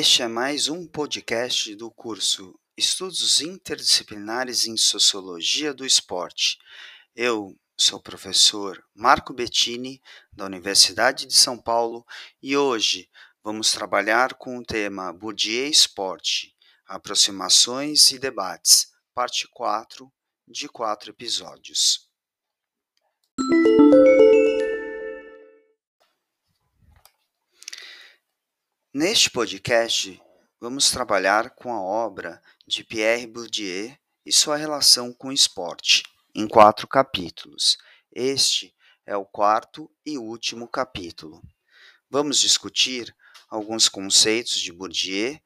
Este é mais um podcast do curso Estudos Interdisciplinares em Sociologia do Esporte. Eu sou o professor Marco Bettini, da Universidade de São Paulo, e hoje vamos trabalhar com o tema Bourdieu Esporte, aproximações e debates, parte 4 de quatro episódios. Neste podcast, vamos trabalhar com a obra de Pierre Bourdieu e sua relação com o esporte, em quatro capítulos. Este é o quarto e último capítulo. Vamos discutir alguns conceitos de Bourdieu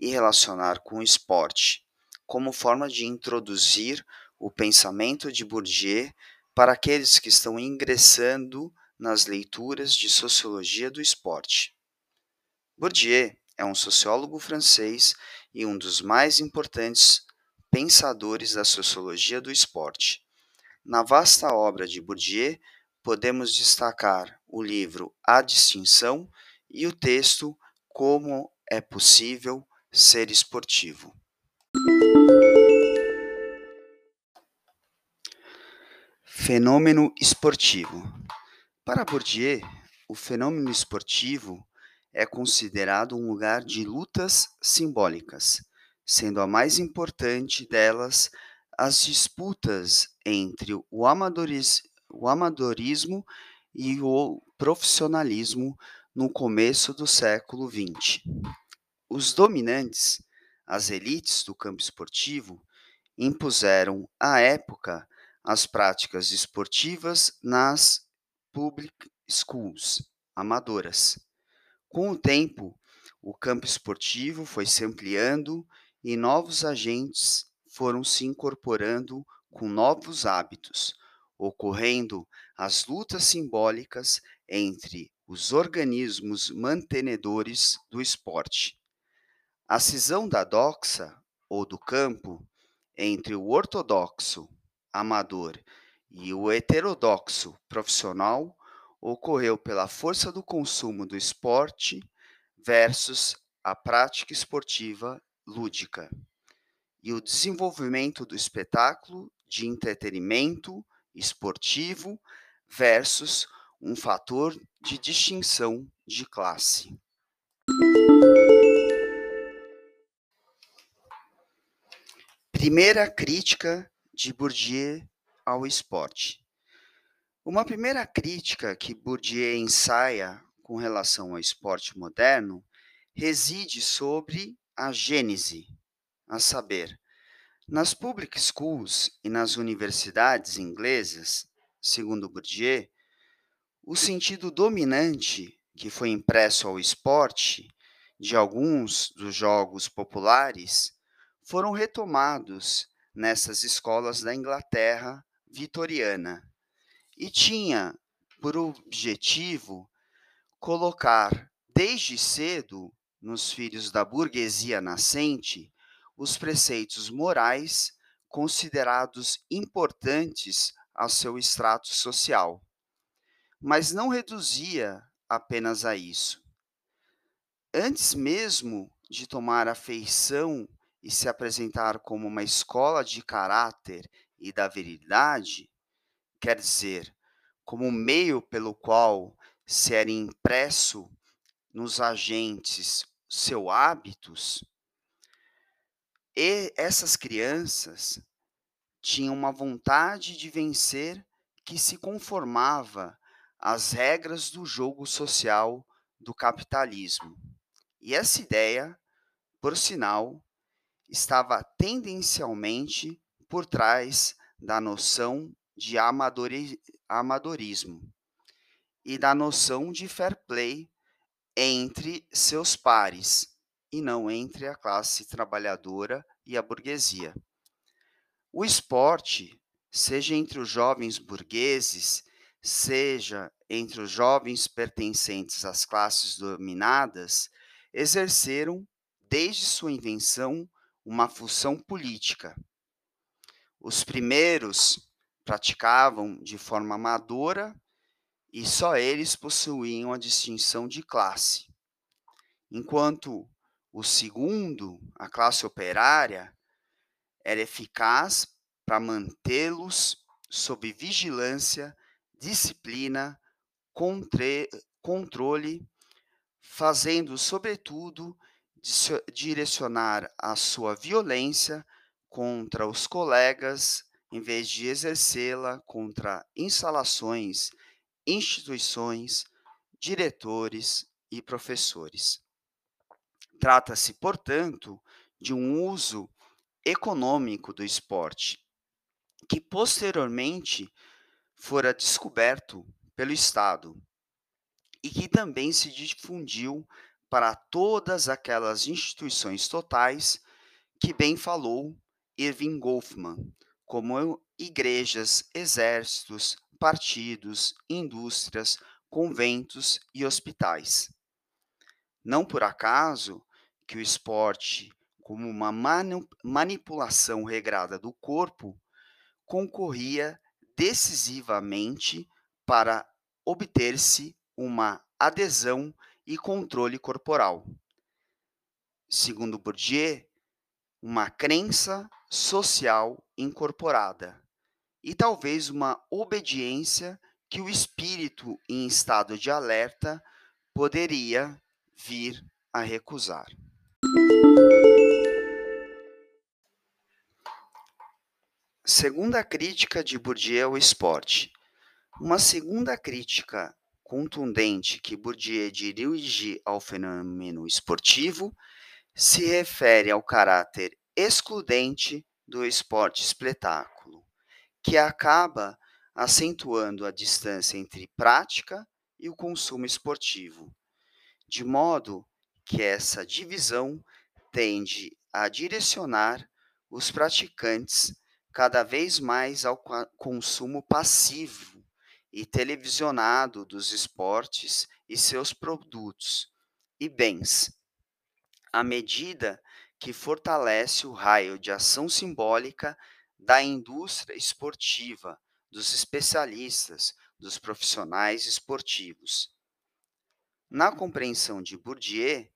e relacionar com o esporte, como forma de introduzir o pensamento de Bourdieu para aqueles que estão ingressando nas leituras de sociologia do esporte. Bourdieu é um sociólogo francês e um dos mais importantes pensadores da sociologia do esporte. Na vasta obra de Bourdieu, podemos destacar o livro A Distinção e o texto Como é Possível Ser Esportivo. Fenômeno esportivo. Para Bourdieu, o fenômeno esportivo é considerado um lugar de lutas simbólicas, sendo a mais importante delas as disputas entre o, o amadorismo e o profissionalismo no começo do século XX. Os dominantes, as elites do campo esportivo, impuseram à época as práticas esportivas nas public schools amadoras com o tempo, o campo esportivo foi se ampliando e novos agentes foram se incorporando com novos hábitos, ocorrendo as lutas simbólicas entre os organismos mantenedores do esporte. A cisão da doxa, ou do campo, entre o ortodoxo, amador, e o heterodoxo, profissional, ocorreu pela força do consumo do esporte versus a prática esportiva lúdica e o desenvolvimento do espetáculo de entretenimento esportivo versus um fator de distinção de classe. Primeira crítica de Bourdieu ao esporte. Uma primeira crítica que Bourdieu ensaia com relação ao esporte moderno reside sobre a gênese, a saber, nas public schools e nas universidades inglesas, segundo Bourdieu, o sentido dominante que foi impresso ao esporte de alguns dos jogos populares foram retomados nessas escolas da Inglaterra vitoriana e tinha por objetivo colocar desde cedo nos filhos da burguesia nascente os preceitos morais considerados importantes ao seu extrato social, mas não reduzia apenas a isso. Antes mesmo de tomar a feição e se apresentar como uma escola de caráter e da virilidade, quer dizer, como meio pelo qual se era impresso nos agentes seus hábitos, e essas crianças tinham uma vontade de vencer que se conformava às regras do jogo social do capitalismo. E essa ideia, por sinal, estava tendencialmente por trás da noção de amadorismo e da noção de fair play entre seus pares e não entre a classe trabalhadora e a burguesia. O esporte, seja entre os jovens burgueses, seja entre os jovens pertencentes às classes dominadas, exerceram, desde sua invenção, uma função política. Os primeiros praticavam de forma amadora e só eles possuíam a distinção de classe. enquanto o segundo, a classe operária, era eficaz para mantê-los sob vigilância, disciplina, controle, fazendo, sobretudo, direcionar a sua violência contra os colegas, em vez de exercê-la contra instalações, instituições, diretores e professores. Trata-se, portanto, de um uso econômico do esporte, que posteriormente fora descoberto pelo Estado e que também se difundiu para todas aquelas instituições totais que bem falou Irving Goffman, como igrejas, exércitos, partidos, indústrias, conventos e hospitais. Não por acaso que o esporte, como uma manipulação regrada do corpo, concorria decisivamente para obter-se uma adesão e controle corporal. Segundo Bourdieu, uma crença social incorporada e talvez uma obediência que o espírito em estado de alerta poderia vir a recusar. Segunda crítica de Bourdieu ao esporte. Uma segunda crítica contundente que Bourdieu dirige ao fenômeno esportivo se refere ao caráter excludente do esporte espetáculo, que acaba acentuando a distância entre prática e o consumo esportivo, de modo que essa divisão tende a direcionar os praticantes cada vez mais ao consumo passivo e televisionado dos esportes e seus produtos e bens, à medida que fortalece o raio de ação simbólica da indústria esportiva, dos especialistas, dos profissionais esportivos. Na compreensão de Bourdieu,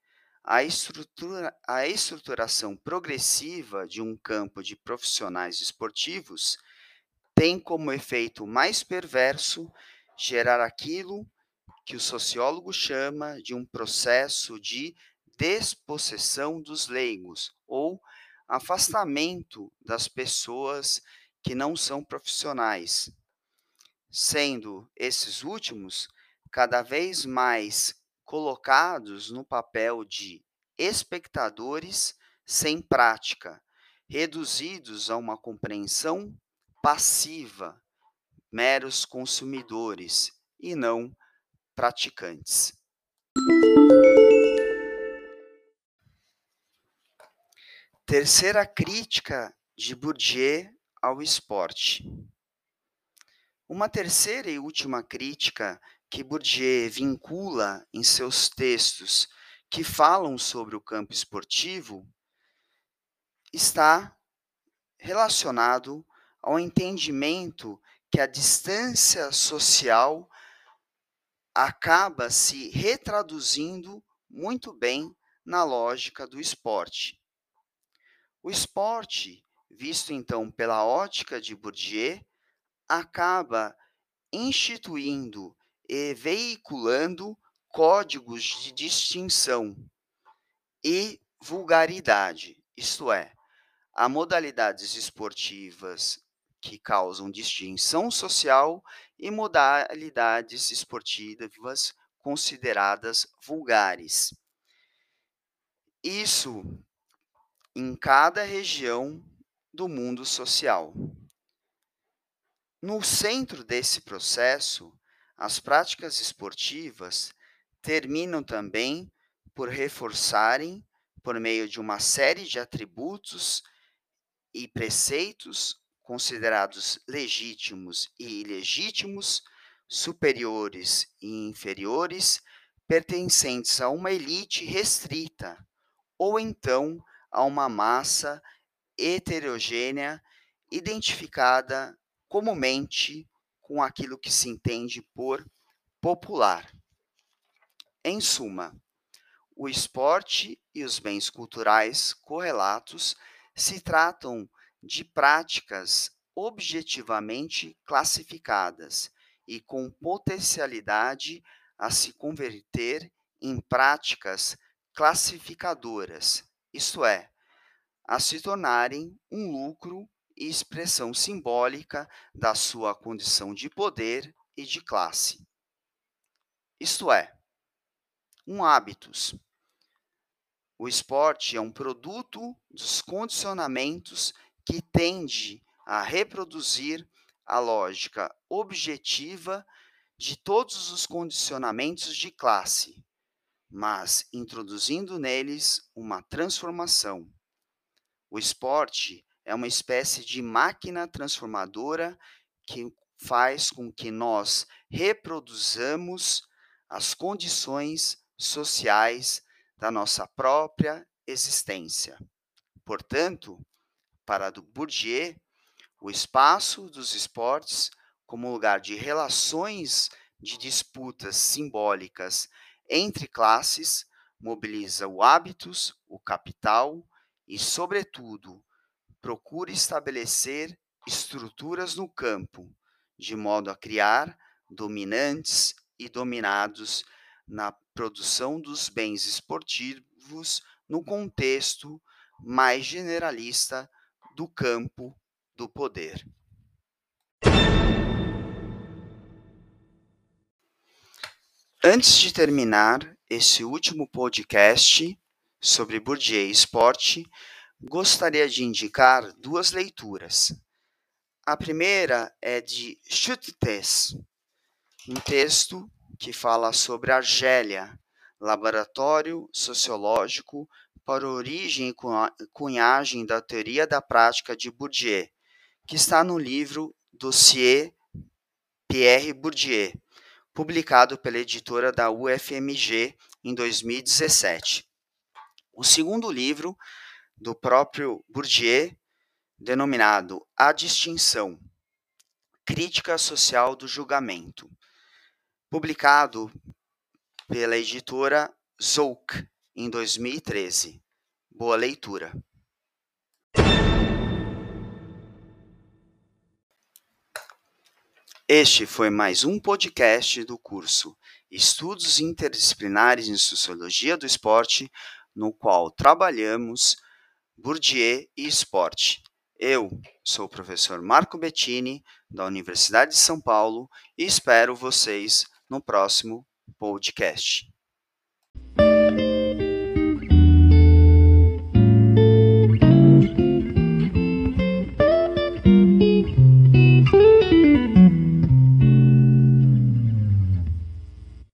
a, estrutura, a estruturação progressiva de um campo de profissionais esportivos tem como efeito mais perverso gerar aquilo que o sociólogo chama de um processo de despossessão dos leigos ou afastamento das pessoas que não são profissionais, sendo esses últimos cada vez mais colocados no papel de espectadores sem prática, reduzidos a uma compreensão passiva, meros consumidores e não praticantes. Terceira crítica de Bourdieu ao esporte. Uma terceira e última crítica que Bourdieu vincula em seus textos que falam sobre o campo esportivo está relacionado ao entendimento que a distância social acaba se retraduzindo muito bem na lógica do esporte. O esporte, visto então pela ótica de Bourdieu, acaba instituindo e veiculando códigos de distinção e vulgaridade, isto é, há modalidades esportivas que causam distinção social e modalidades esportivas consideradas vulgares. Isso em cada região do mundo social. No centro desse processo as práticas esportivas terminam também por reforçarem, por meio de uma série de atributos e preceitos considerados legítimos e ilegítimos, superiores e inferiores, pertencentes a uma elite restrita, ou então a uma massa heterogênea identificada comumente com aquilo que se entende por popular. Em suma, O esporte e os bens culturais correlatos se tratam de práticas objetivamente classificadas e com potencialidade a se converter em práticas classificadoras, isto é, a se tornarem um lucro e expressão simbólica da sua condição de poder e de classe. Isto é, um hábitos. O esporte é um produto dos condicionamentos que tende a reproduzir a lógica objetiva de todos os condicionamentos de classe, mas introduzindo neles uma transformação. O esporte é uma espécie de máquina transformadora que faz com que nós reproduzamos as condições sociais da nossa própria existência. Portanto, para Bourdieu, o espaço dos esportes como lugar de relações de disputas simbólicas entre classes mobiliza o hábitos, o capital e, sobretudo, procura estabelecer estruturas no campo, de modo a criar dominantes e dominados na produção dos bens esportivos no contexto mais generalista do campo do poder. Antes de terminar esse último podcast sobre Bourdieu e esporte, gostaria de indicar duas leituras. A primeira é de Schüttes, um texto que fala sobre Argélia, laboratório sociológico para origem e cunhagem da teoria da prática de Bourdieu, que está no livro Dossier Pierre Bourdieu, publicado pela editora da UFMG em 2017. O segundo livro do próprio Bourdieu, denominado A Distinção Crítica Social do Julgamento, publicado pela editora Zouk em 2013. Boa leitura. Este foi mais um podcast do curso Estudos Interdisciplinares em Sociologia do Esporte, no qual trabalhamos Bourdieu e esporte. Eu sou o professor Marco Bettini, da Universidade de São Paulo, e espero vocês no próximo podcast.